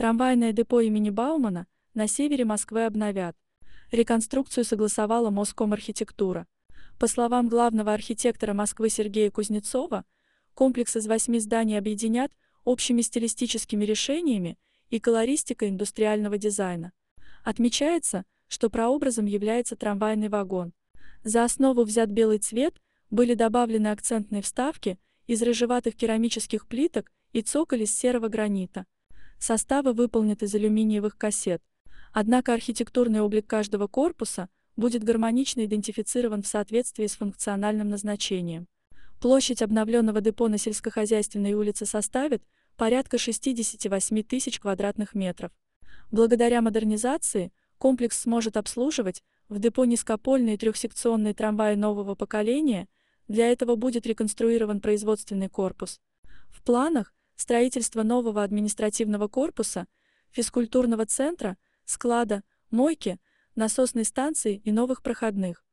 Трамвайное депо имени Баумана на севере Москвы обновят. Реконструкцию согласовала Москомархитектура. По словам главного архитектора Москвы Сергея Кузнецова, комплекс из восьми зданий объединят общими стилистическими решениями и колористикой индустриального дизайна. Отмечается, что прообразом является трамвайный вагон. За основу взят белый цвет, были добавлены акцентные вставки из рыжеватых керамических плиток и цоколь из серого гранита. Составы выполнены из алюминиевых кассет. Однако архитектурный облик каждого корпуса – будет гармонично идентифицирован в соответствии с функциональным назначением. Площадь обновленного депо на сельскохозяйственной улице составит порядка 68 тысяч квадратных метров. Благодаря модернизации комплекс сможет обслуживать в депо низкопольные трехсекционные трамваи нового поколения, для этого будет реконструирован производственный корпус. В планах строительство нового административного корпуса, физкультурного центра, склада, мойки – насосной станции и новых проходных.